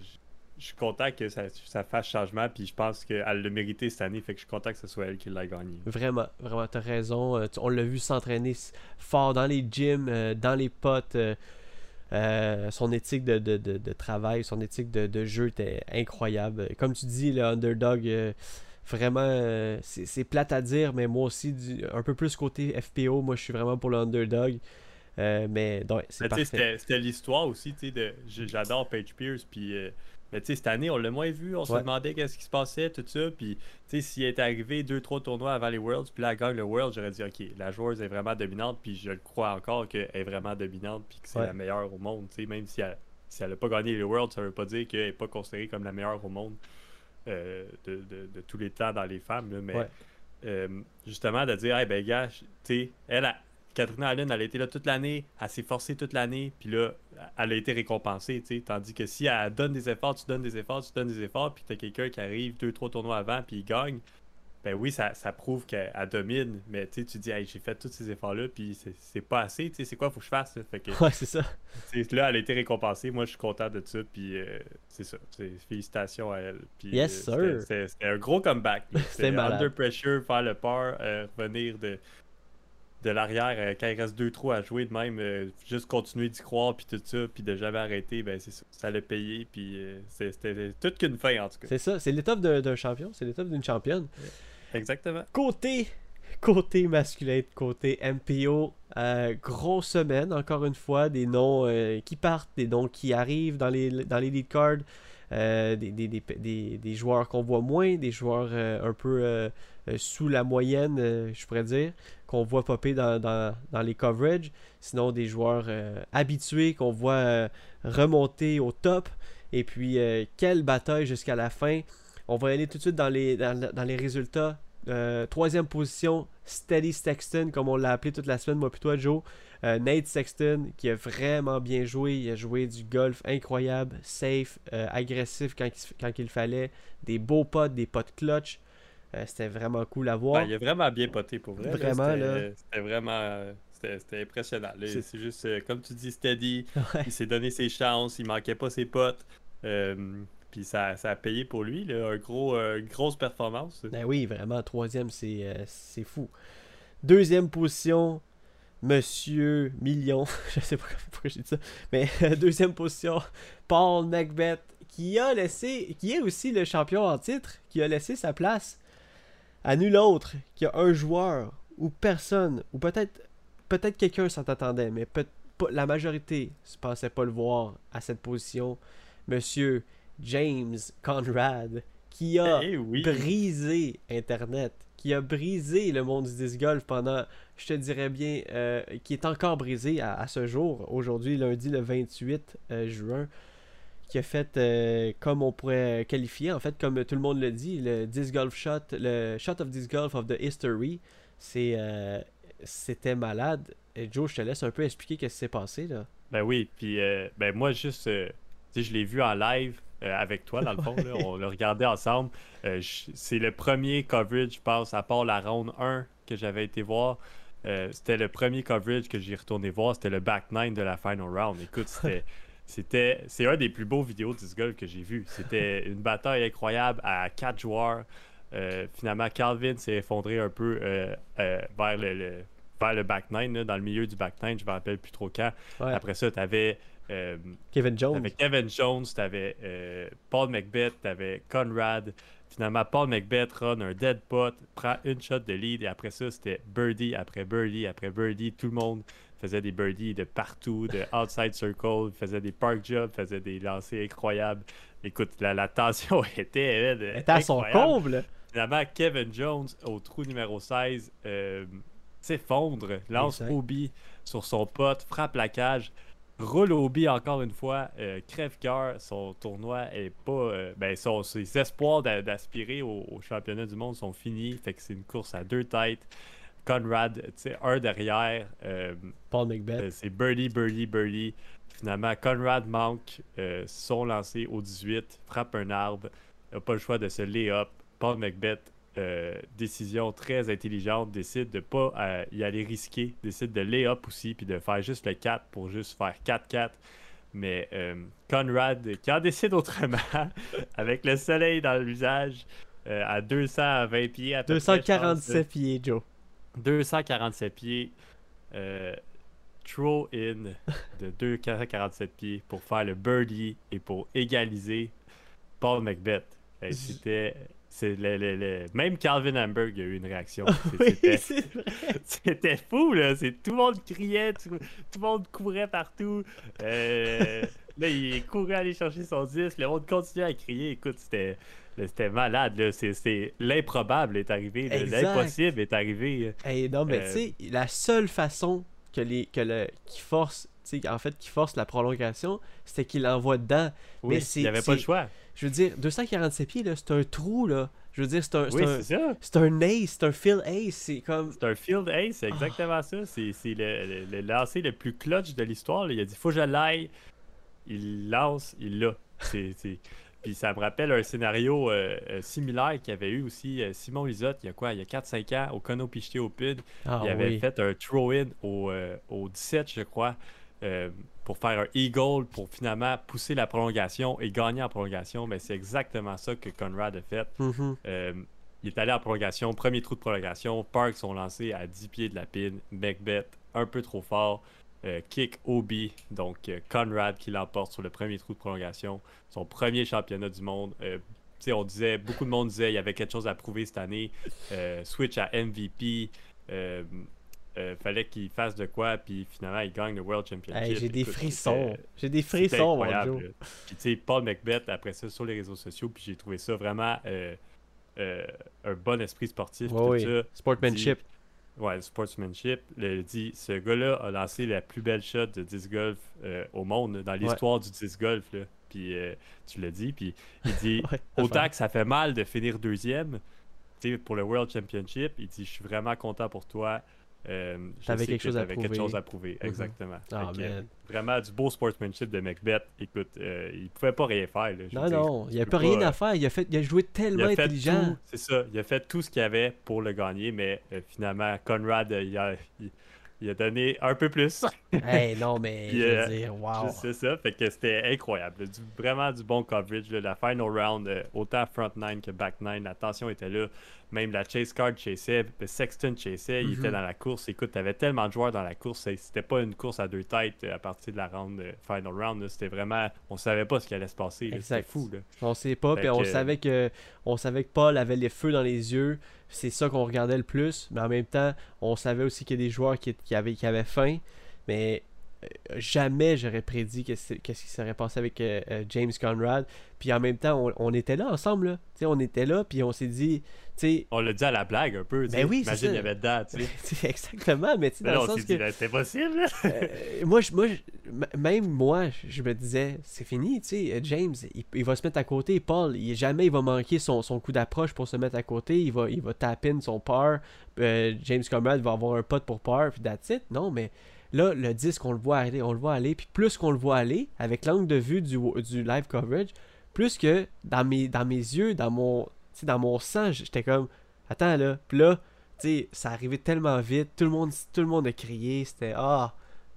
suis content que ça, ça, fasse changement, puis je pense qu'elle l'a mérité cette année, fait que je suis content que ce soit elle qui l'a gagné. Vraiment, vraiment, t'as raison. On l'a vu s'entraîner fort dans les gyms, dans les potes. Euh, son éthique de, travail, son éthique de, jeu était incroyable. Comme tu dis, le underdog, euh, vraiment, euh, c'est plate à dire, mais moi aussi, un peu plus côté FPO, moi je suis vraiment pour le underdog. mais c'est parfait. C'était l'histoire aussi, j'adore Page Pierce, puis mais tu sais, cette année, on l'a moins vu. On se demandait qu'est-ce qui se passait, tout ça. Puis, tu sais, s'il était arrivé deux, trois tournois avant les Worlds, puis là, elle gagne le World, j'aurais dit, OK, la joueuse est vraiment dominante. Puis, je le crois encore qu'elle est vraiment dominante. Puis que c'est la meilleure au monde. Tu sais, même si elle si n'a pas gagné les Worlds, ça veut pas dire qu'elle n'est pas considérée comme la meilleure au monde euh, de, de, de, tous les temps dans les femmes. Là. Mais euh, justement, de dire, hey, ben, gars, tu sais, elle, a, Catherine Allen, elle a été là toute l'année, elle s'est forcée toute l'année, puis là, elle a été récompensée, tu sais. Tandis que si elle donne des efforts, tu donnes des efforts, tu donnes des efforts, puis tu as quelqu'un qui arrive deux, trois tournois avant, puis il gagne, ben oui, ça, ça prouve qu'elle domine, mais tu tu dis, hey, j'ai fait tous ces efforts-là, puis c'est pas assez, tu sais, c'est quoi, faut que je fasse? Fait que, ouais, c'est ça. Là, elle a été récompensée, moi, je suis content de ça, puis euh, c'est ça. Félicitations à elle. Puis, yes, euh, sir. C'était un gros comeback. C'était under pressure, faire le par, euh, revenir de de l'arrière, euh, quand il reste deux trous à jouer de même, euh, juste continuer d'y croire, puis tout ça, puis de jamais arrêter, ben c'est ça. Ça l'a payé, puis euh, c'était toute qu'une fin, en tout cas. C'est ça, c'est l'étape d'un champion, c'est l'étape d'une championne. Exactement. Côté, côté masculin, côté MPO, grosse semaine, encore une fois, des noms qui partent, des noms qui arrivent dans les, dans les lead cards. Des, des, des, des, joueurs qu'on voit moins, des joueurs un peu sous la moyenne, je pourrais dire qu'on voit popper dans, les coverages. Sinon, des joueurs euh, habitués qu'on voit euh, remonter au top. Et puis, euh, quelle bataille jusqu'à la fin. On va aller tout de suite dans les, dans, les résultats Euh, troisième position, Steady Sexton, comme on l'a appelé toute la semaine, moi plutôt Joe. Euh, Nate Sexton, qui a vraiment bien joué. Il a joué du golf incroyable, safe, euh, agressif quand, quand il fallait. Des beaux potes, des potes clutch. C'était vraiment cool à voir. Ben, il a vraiment bien poté pour vrai. Vraiment, là. C'était vraiment. C'était impressionnant. C'est juste, comme tu dis, steady. Il s'est donné ses chances. Il manquait pas ses potes. Puis ça, ça, a payé pour lui, là, gros, euh, grosse performance. Ben oui, vraiment, troisième, c'est euh, fou. Deuxième position, Monsieur Million. Je sais pas pourquoi j'ai dit ça. Mais deuxième position, Paul Macbeth, qui a laissé, qui est aussi le champion en titre, qui a laissé sa place à nul autre qu'il y a un joueur ou personne, ou peut-être peut-être quelqu'un s'en attendait, mais peut, la majorité ne pensait pas le voir à cette position. Monsieur James Conrad, qui a eh brisé Internet, qui a brisé le monde du disc golf pendant, je te dirais bien, euh, qui est encore brisé à, ce jour, aujourd'hui, lundi le 28 euh, juin, qui a fait, euh, comme on pourrait qualifier, en fait, comme tout le monde le dit, le disc golf shot, le shot of disc golf of the history, c'est, c'était malade. Et Joe, je te laisse un peu expliquer ce qui s'est passé, là. Ben oui, puis ben moi, juste, je l'ai vu en live, euh, avec toi, dans le fond. on l'a regardé ensemble. Euh, c'est le premier coverage, je pense, à part la ronde 1 que j'avais été voir. Euh, c'était le premier coverage que j'ai retourné voir. C'était le back 9 de la final round. Écoute, c'était. C'était, c'est un des plus beaux vidéos de golf que j'ai vu. C'était une bataille incroyable à quatre joueurs. finalement, Calvin s'est effondré un peu vers le, vers le back 9, dans le milieu du back 9, je me rappelle plus trop quand. Après ça, tu avais euh, Kevin Jones. T'avais Kevin Jones, t'avais euh, Paul McBeth, t'avais Conrad. Finalement, Paul McBeth run un dead pot, prend une shot de lead et après ça, c'était birdie après birdie après birdie. Tout le monde faisait des birdies de partout, de outside circle, faisait des park jobs, faisait des lancers incroyables. Écoute, la, tension était, était à son comble. Finalement, Kevin Jones, au trou numéro 16, euh, s'effondre, lance Obi sur son pote, frappe la cage roule au encore une fois, euh, crève-cœur, son tournoi est pas. Euh, ben, son, ses espoirs d'aspirer au, championnat du monde sont finis. Fait que c'est une course à deux têtes. Conrad, tu sais, un derrière. Euh, Paul Macbeth. c'est birdie, birdie, birdie. Finalement, Conrad manque son lancé au 18, frappe un arbre, n'a pas le choix de se lay-up. Paul Macbeth euh, décision très intelligente, décide de pas euh, y aller risquer, décide de lay up aussi, puis de faire juste le 4 pour juste faire 4-4. Mais euh, Conrad, qui en décide autrement, avec le soleil dans le visage, à 220 pieds. À 247 pieds, Joe. 247 pieds. throw in de 247 pieds pour faire le birdie et pour égaliser Paul Macbeth. C'était c'est le, Même Calvin Hamburg a eu une réaction. C'était fou, là. Tout le monde criait, tout, le monde courait partout. Euh, là, il courait aller chercher son disque. Le monde continuait à crier. Écoute, c'était. C'était malade, C'est l'improbable est arrivé, l'impossible est arrivé. non, mais tu sais, euh, la seule façon que les que le qui force, en fait, qui force la prolongation, c'était qu'il l'envoie dedans. Oui, mais il n'y avait pas le choix. Je veux dire, 247 pieds, c'est un trou, là. Je veux dire, c'est un, c'est un, c'est un ace, c'est un field ace. C'est comme. Un field ace, c'est exactement ça. C'est, le, le, lancer le plus clutch de l'histoire. Il a dit faut que je l'aille. Il lance, il l'a. Puis ça me rappelle un scénario euh, euh, similaire qu'il y avait eu aussi euh, Simon Lisotte il y a quoi? Il y a 4-5 ans au Cono Picheté au PID. Ah il avait fait un throw-in au, au 17, je crois. Euh, pour faire un eagle, pour finalement pousser la prolongation et gagner en prolongation. Mais c'est exactement ça que Conrad a fait. Mm-hmm. Euh, il est allé en prolongation, premier trou de prolongation. Parks sont lancés à 10 pieds de la pine. Macbeth un peu trop fort. Euh, kick Obi, donc Conrad qui l'emporte sur le premier trou de prolongation. Son premier championnat du monde. on disait, beaucoup de monde disait il y avait quelque chose à prouver cette année. switch à MVP. Euh, fallait qu'il fasse de quoi, puis finalement, il gagne le World Championship. j'ai des frissons. J'ai des frissons, mon Puis, tu sais, Paul Macbeth, après ça, sur les réseaux sociaux, puis j'ai trouvé ça vraiment euh, euh, un bon esprit sportif. oui. Sportsmanship. ouais, sportsmanship. Il dit ce gars-là a lancé la plus belle shot de disc golf au monde, dans l'histoire du disc golf. Là. Puis tu l'as dit. Puis il dit autant que ça fait mal de finir deuxième, pour le World Championship, il dit Je suis vraiment content pour toi. Euh, T'avais quelque, chose quelque, chose à prouver. Mhm. Exactement. Ah, vraiment du beau sportsmanship de Macbeth. Écoute, euh, il pouvait pas rien faire. non, non, il n'y a pas rien à faire. Il a, fait, il a joué tellement intelligent. C'est ça. Il a fait tout ce qu'il avait pour le gagner, mais euh, finalement, Conrad, il a, il a donné un peu plus. hey, non, mais je veux dire, wow. C'est ça, fait que c'était incroyable. vraiment du bon coverage. La final round, euh, autant front nine que back nine, la tension était là. Même la chase card chassait, le Sexton chassait, il était mhm. dans la course. Écoute, t'avais tellement de joueurs dans la course, c'était pas une course à deux têtes euh, à partir de la round, euh, final round. C'était vraiment, on savait pas ce qui allait se passer. C'était fou. Là. On sait pas, puis on savait que, on savait que Paul avait les feux dans les yeux c'est ça qu'on regardait le plus. Mais en même temps, on savait aussi qu'il y a des joueurs qui, avaient, qui avaient faim. Mais jamais j'aurais prédit qu'est-ce qui serait passé avec euh, euh, James Conrad. Puis en même temps, on, était là ensemble. Là. on était là, puis on s'est dit. On l'a dit à la blague un peu. Ben oui, Imagine, il y avait dedans. Exactement, mais dans le sens que. C'était possible. moi, moi même moi, je me disais, c'est fini. James, il, va se mettre à côté. Paul, il, jamais il va manquer son, son coup d'approche pour se mettre à côté. Il va, il va taper son par. James Conrad va avoir un pote pour par, puis that's it. Non, mais Là, le disque, on le voit aller, on le voit aller. Puis plus qu'on le voit aller, avec l'angle de vue du, live coverage, plus que dans mes, dans mes yeux, dans mon, dans mon sang, j'étais comme, attends là. Puis là, tu sais, ça arrivait tellement vite. Tout le monde, tout le monde a crié. C'était, ah.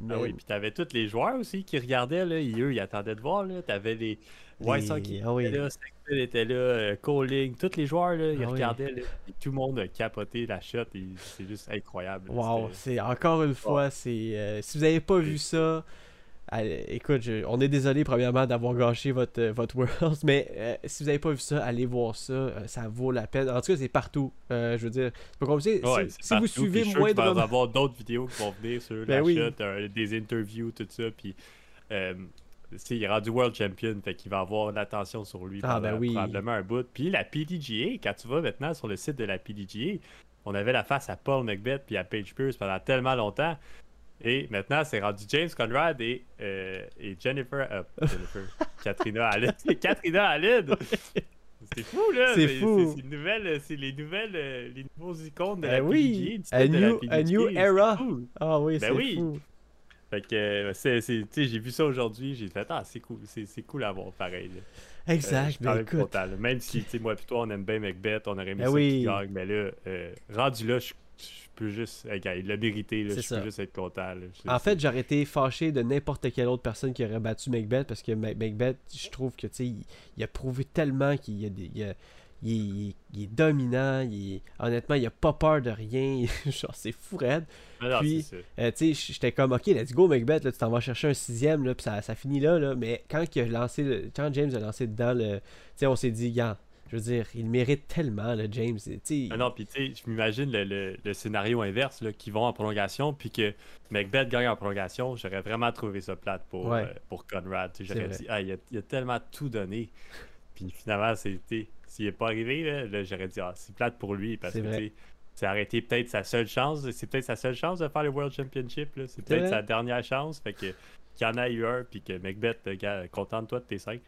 Ah oui, puis t'avais tous les joueurs aussi qui regardaient, là, eux, ils attendaient de voir, là. T'avais les White Sox qui ah étaient là, Sexton était là, euh, Coling, tous les joueurs, là, ils ah regardaient, là, tout le monde a capoté la shot, c'est juste incroyable. Wow, c'est encore une fois, c'est euh, si vous n'avez pas vu ça, écoute, on est désolé premièrement d'avoir gâché votre, euh, votre World, mais si vous n'avez pas vu ça, allez voir ça, ça vaut la peine. En tout cas, c'est partout. je veux dire, c'est pas compliqué. si, vous suivez moins de. Avoir d'autres vidéos qui vont venir sur ben la shot, des interviews, tout ça, puis il est rendu World Champion, fait qu'il va avoir l'attention sur lui ah, ben probablement un bout. Puis la PDGA, quand tu vas maintenant sur le site de la PDGA, on avait la face à Paul Macbeth puis à Paige Pierce pendant tellement longtemps. Et maintenant, c'est rendu James Conrad et, euh, et Jennifer, euh, Jennifer Katrina Allen. Katrina Allen! C'est fou, là! C'est fou! C'est nouvelle, c'est les nouvelles, euh, les nouveaux icônes de ben la oui. PDGA. A new, a new era! Ah oui, ben c'est oui. fou! Fait que, euh, c'est, j'ai vu ça aujourd'hui, j'ai fait, ah, c'est cool, c'est, cool à voir pareil. Exact, euh, ben, content, Même si, moi et toi, on aime bien Macbeth, on aurait aimé ben ça oui. gagne, mais là, euh, rendu là, je, peux juste, il l'a mérité, là, je peux juste être content. en fait, j'aurais été fâché de n'importe quelle autre personne qui aurait battu Macbeth, parce que Macbeth, je trouve que, sais, il, a prouvé tellement qu'il a des il est, dominant, il honnêtement, il a pas peur de rien. genre, c'est fou raide. puis, euh, tu sais, j'étais comme, ok, let's go, Macbeth, là, tu t'en vas chercher un sixième, là, puis ça, ça finit là, là. Mais quand, il a lancé quand James a lancé dedans, tu sais, on s'est dit, gars, je veux dire, il mérite tellement, le James. Ah non, puis tu sais, je m'imagine le, le, scénario inverse, là, qui vont en prolongation, puis que Macbeth gagne en prolongation. J'aurais vraiment trouvé ça plate pour, euh, pour Conrad. J'aurais dit, ah, il a, il a, tellement tout donné. Puis finalement, c'était s'il n'est pas arrivé, là, j'aurais dit, ah, c'est plate pour lui parce que c'est arrêté peut-être sa seule chance. C'est peut-être sa seule chance de faire le World Championship. C'est peut-être sa dernière chance. Fait que qu'il y en a eu un, puis que Macbeth, gars, content de toi de tes cinq.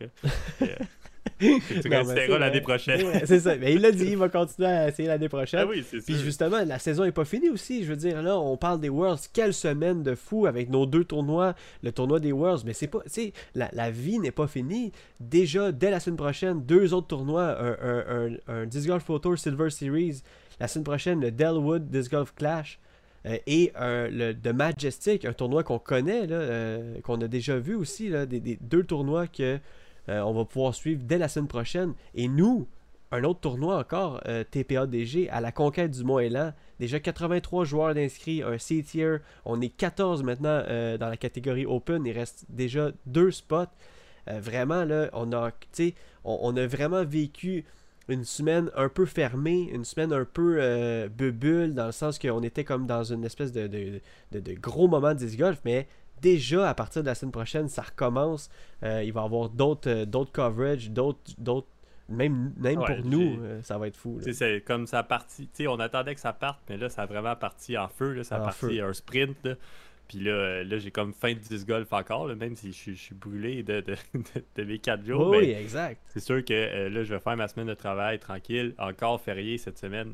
tu resteras l'année prochaine. c'est ça. Mais il l'a dit, il va continuer à essayer l'année prochaine. Ah oui, Puis justement, la saison n'est pas finie aussi. Je veux dire, là, on parle des Worlds. Quelle semaine de fou avec nos deux tournois, le tournoi des Worlds. Mais c'est pas. Tu sais, la, la, vie n'est pas finie. Déjà, dès la semaine prochaine, deux autres tournois un, un, un, Disc Golf Photo Silver Series. La semaine prochaine, le Delwood Disc Golf Clash. Euh, et le The Majestic, un tournoi qu'on connaît, euh, qu'on a déjà vu aussi, là, des, des, deux tournois que euh, on va pouvoir suivre dès la semaine prochaine. Et nous, un autre tournoi encore, euh, TPA-DG, à la conquête du Mont-Élan. Déjà 83 joueurs d'inscrits, un C-tier. On est 14 maintenant euh, dans la catégorie Open. Il reste déjà deux spots. vraiment, là, on a, on, a vraiment vécu une semaine un peu fermée, une semaine un peu bulle, dans le sens qu'on était comme dans une espèce de, de, de gros moment de disc golf, mais déjà à partir de la semaine prochaine, ça recommence. Euh, il va y avoir d'autres euh, d'autres coverage, d'autres même, même pour nous, euh, ça va être fou. C'est comme ça parti. On attendait que ça parte, mais là, ça a vraiment parti en feu. Là, ça a parti un sprint. Puis là, là j'ai comme fin de 10 golf encore, même si je, suis brûlé de, de, de, mes 4 jours. oui, exact. C'est sûr que là, je vais faire ma semaine de travail tranquille. Encore férié cette semaine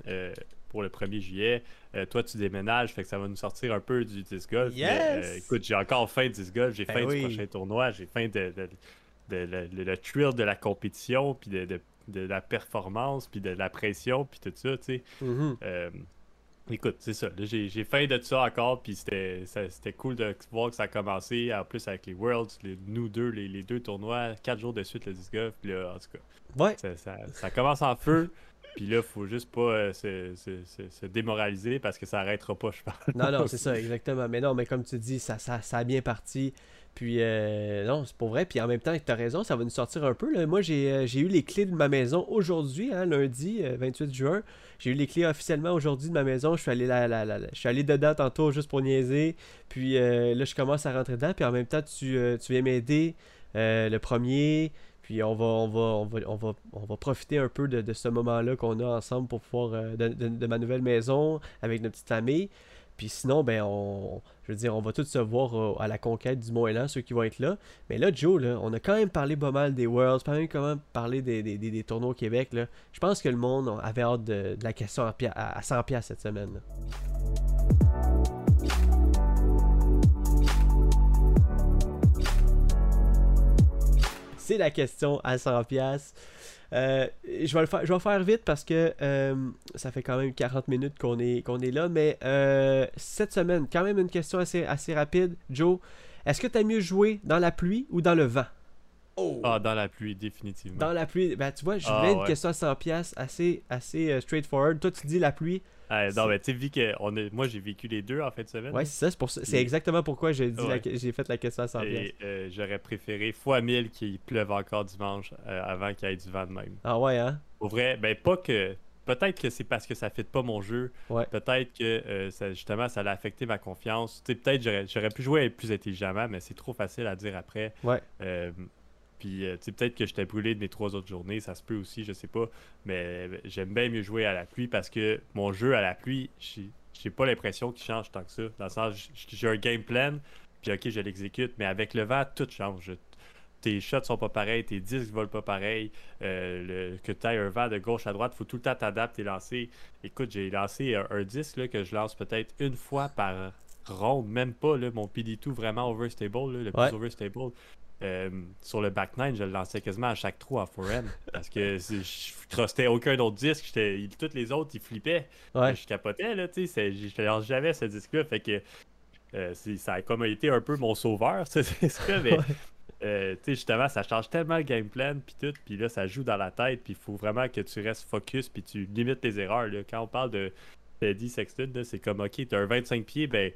pour le 1er juillet. toi, tu déménages, fait que ça va nous sortir un peu du disc golf. Yes! écoute, j'ai encore fin de disc golf, j'ai ben fin du prochain tournoi, j'ai fin de, le, thrill de la compétition, puis de, la performance, puis de la pression, puis tout ça, tu sais. Mm-hmm. Euh, écoute, c'est ça. J'ai faim de ça encore, puis c'était cool de voir que ça a commencé. En plus, avec les Worlds, nous deux, les, deux tournois, quatre jours de suite, le disc golf, puis là, en tout cas. Ouais. Ça, commence en feu. Puis là, faut juste pas euh, se, démoraliser parce que ça arrêtera pas, je pense. Non, non, c'est ça, exactement. Mais non, mais comme tu dis, ça, ça, ça a bien parti. Puis, euh, non, c'est pas vrai. Puis en même temps, tu as raison, ça va nous sortir un peu. Moi, euh, j'ai eu les clés de ma maison aujourd'hui, hein, lundi 28 euh, juin. J'ai eu les clés officiellement aujourd'hui de ma maison. Je suis allé, la, la, je suis allé dedans tantôt juste pour niaiser. Puis là, je commence à rentrer dedans. Puis en même temps, tu, tu viens m'aider le premier. Puis on va, on va, on va, on va, on va profiter un peu de, ce moment-là qu'on a ensemble pour pouvoir de, de, ma nouvelle maison avec notre petite famille. Puis sinon, ben, on, je veux dire, on va tous se voir euh, à la conquête du Mont-Élan, ceux qui vont être là. Mais là, Joe, là, on a quand même parlé pas mal des Worlds, pas même comment parler des, des, des, tournois au Québec. Là. Je pense que le monde avait hâte de, la question à, à 100 pièces cette semaine. C'est la question à 100 pièces. Euh, je, vais le faire, je vais faire vite parce que euh, ça fait quand même 40 minutes qu'on est, qu'on est là. Mais euh, cette semaine, quand même une question assez, assez rapide. Joe, est-ce que tu as mieux joué dans la pluie ou dans le vent? Oh. Ah, dans la pluie, définitivement. Dans la pluie, ben tu vois, je voulais ah, une question à 100$ assez, assez straightforward. Toi, tu dis la pluie. Ah, non, mais tu sais, vu que on moi j'ai vécu les deux en fin de semaine. Ouais, c'est ça, c'est, exactement pourquoi j'ai, dit j'ai fait la question à 100 Et euh, j'aurais préféré fois 1000 qu'il pleuve encore dimanche euh, avant qu'il y ait du vent de même. Ah ouais, hein? Au vrai, ben pas que. Peut-être que c'est parce que ça ne fit pas mon jeu. Ouais. Peut-être que euh, ça, justement ça a affecté ma confiance. Tu sais, peut-être j'aurais, j'aurais pu jouer plus intelligemment, mais c'est trop facile à dire après. Ouais. Puis, euh, peut-être que j'étais brûlé de mes trois autres journées, ça se peut aussi, je sais pas. Mais j'aime bien mieux jouer à la pluie parce que mon jeu à la pluie, j'ai pas l'impression qu'il change tant que ça. Dans le sens, j'ai un game plan, puis ok, je l'exécute, mais avec le vent, tout change. tes shots sont pas pareils, tes disques volent pas pareil, euh, que tu aies un vent de gauche à droite, faut tout le temps t'adapter et lancer. Écoute, j'ai lancé un, disque là, que je lance peut-être une fois par ronde, même pas là, mon PD2 vraiment overstable, le plus overstable. Euh, sur le back nine, je le lançais quasiment à chaque trou en forehand parce que je trustais aucun autre disque. Tous les autres, ils flippaient. Je capotais, là, tu sais. Je jamais ce disque-là. Fait que euh, ça a comme été un peu mon sauveur, ce disque-là. Mais euh, justement, ça change tellement le game plan, puis tout. Puis là, ça joue dans la tête. Puis il faut vraiment que tu restes focus, puis tu limites tes erreurs. Là. Quand on parle de Teddy Sexton, c'est comme, OK, t'as un 25 pieds, ben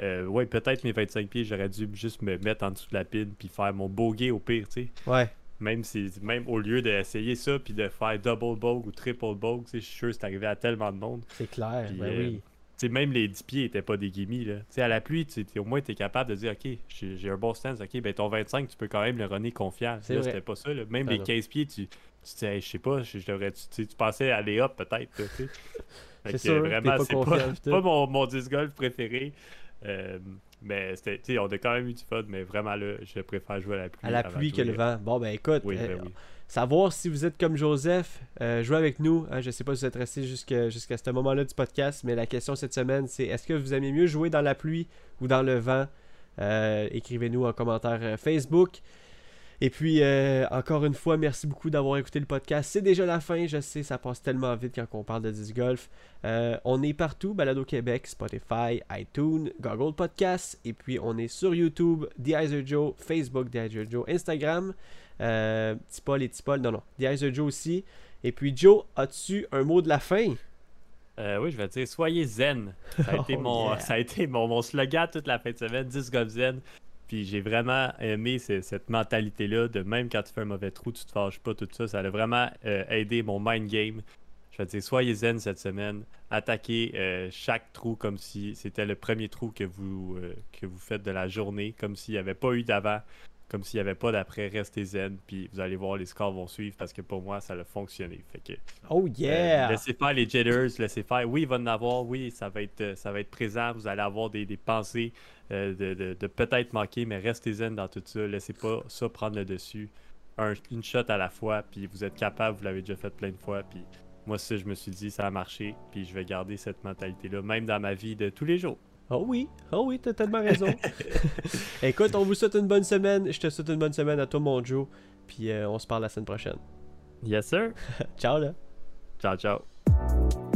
euh, ouais, peut-être mes 25 pieds, j'aurais dû juste me mettre en dessous de la pine puis faire mon bogey au pire, tu sais. Ouais. Même, si, même au lieu d'essayer ça puis de faire double bog ou triple bog, je suis sûr que c'est arrivé à tellement de monde. C'est clair, ben euh, oui. même les 10 pieds n'étaient pas des gimmies. Là. sais, à la pluie, au moins, tu es capable de dire Ok, j'ai un bon stance, ok, ben ton 25, tu peux quand même le runner confiant. Là, c'était pas ça. Là. Même les 15 pieds, tu, tu je sais pas, je devrais, tu, tu pensais aller up peut-être. c'est vraiment, c'est pas, pas, mon, mon disc golf préféré. Euh, mais c'était, on a quand même eu du fun, mais vraiment là, je préfère jouer à la pluie. À la pluie que le vent. Bon, ben écoute, euh, ben savoir si vous êtes comme Joseph, euh, jouez avec nous. Hein, je sais pas si vous êtes resté jusqu'à, jusqu'à ce moment-là du podcast, mais la question cette semaine, c'est est-ce que vous aimez mieux jouer dans la pluie ou dans le vent? Écrivez-nous en commentaire Facebook. Et puis, euh, encore une fois, merci beaucoup d'avoir écouté le podcast. C'est déjà la fin, je sais, ça passe tellement vite quand on parle de disc golf. Euh, on est partout, Balado Québec, Spotify, iTunes, Google Podcasts. Et puis, on est sur YouTube, The Joe, Facebook, The Joe, Instagram, euh, Tipol et Tipol, non, non, The Joe aussi. Et puis, Joe, as-tu un mot de la fin? Euh, oui, je vais dire, soyez zen. Ça a été, oh, mon, ça a été mon, mon, slogan toute la fin de semaine, disc golf zen. Puis j'ai vraiment aimé cette mentalité-là de même quand tu fais un mauvais trou, tu te fâches pas, tout ça. Ça a vraiment euh, aidé mon mind game. Je vais dire, soyez zen cette semaine. Attaquez euh, chaque trou comme si c'était le premier trou que vous, euh, que vous faites de la journée, comme s'il n'y avait pas eu d'avant. Comme s'il n'y avait pas d'après, restez zen, puis vous allez voir, les scores vont suivre parce que pour moi, ça a fonctionné. Fait que, oh euh, yeah! laissez faire les jitters, laissez faire. Oui, il va en avoir, oui, ça va être, ça va être présent, vous allez avoir des, pensées euh, de, peut-être manquer, mais restez zen dans tout ça, laissez pas ça prendre le dessus. une shot à la fois, puis vous êtes capable, vous l'avez déjà fait plein de fois, puis moi, ça, je me suis dit, ça a marché, puis je vais garder cette mentalité-là, même dans ma vie de tous les jours. Oh oui, oh oui, t'as tellement raison. Écoute, on vous souhaite une bonne semaine. Je te souhaite une bonne semaine à toi, mon Joe. Puis euh, on se parle la semaine prochaine. Yes, sir. ciao, là. Ciao, ciao.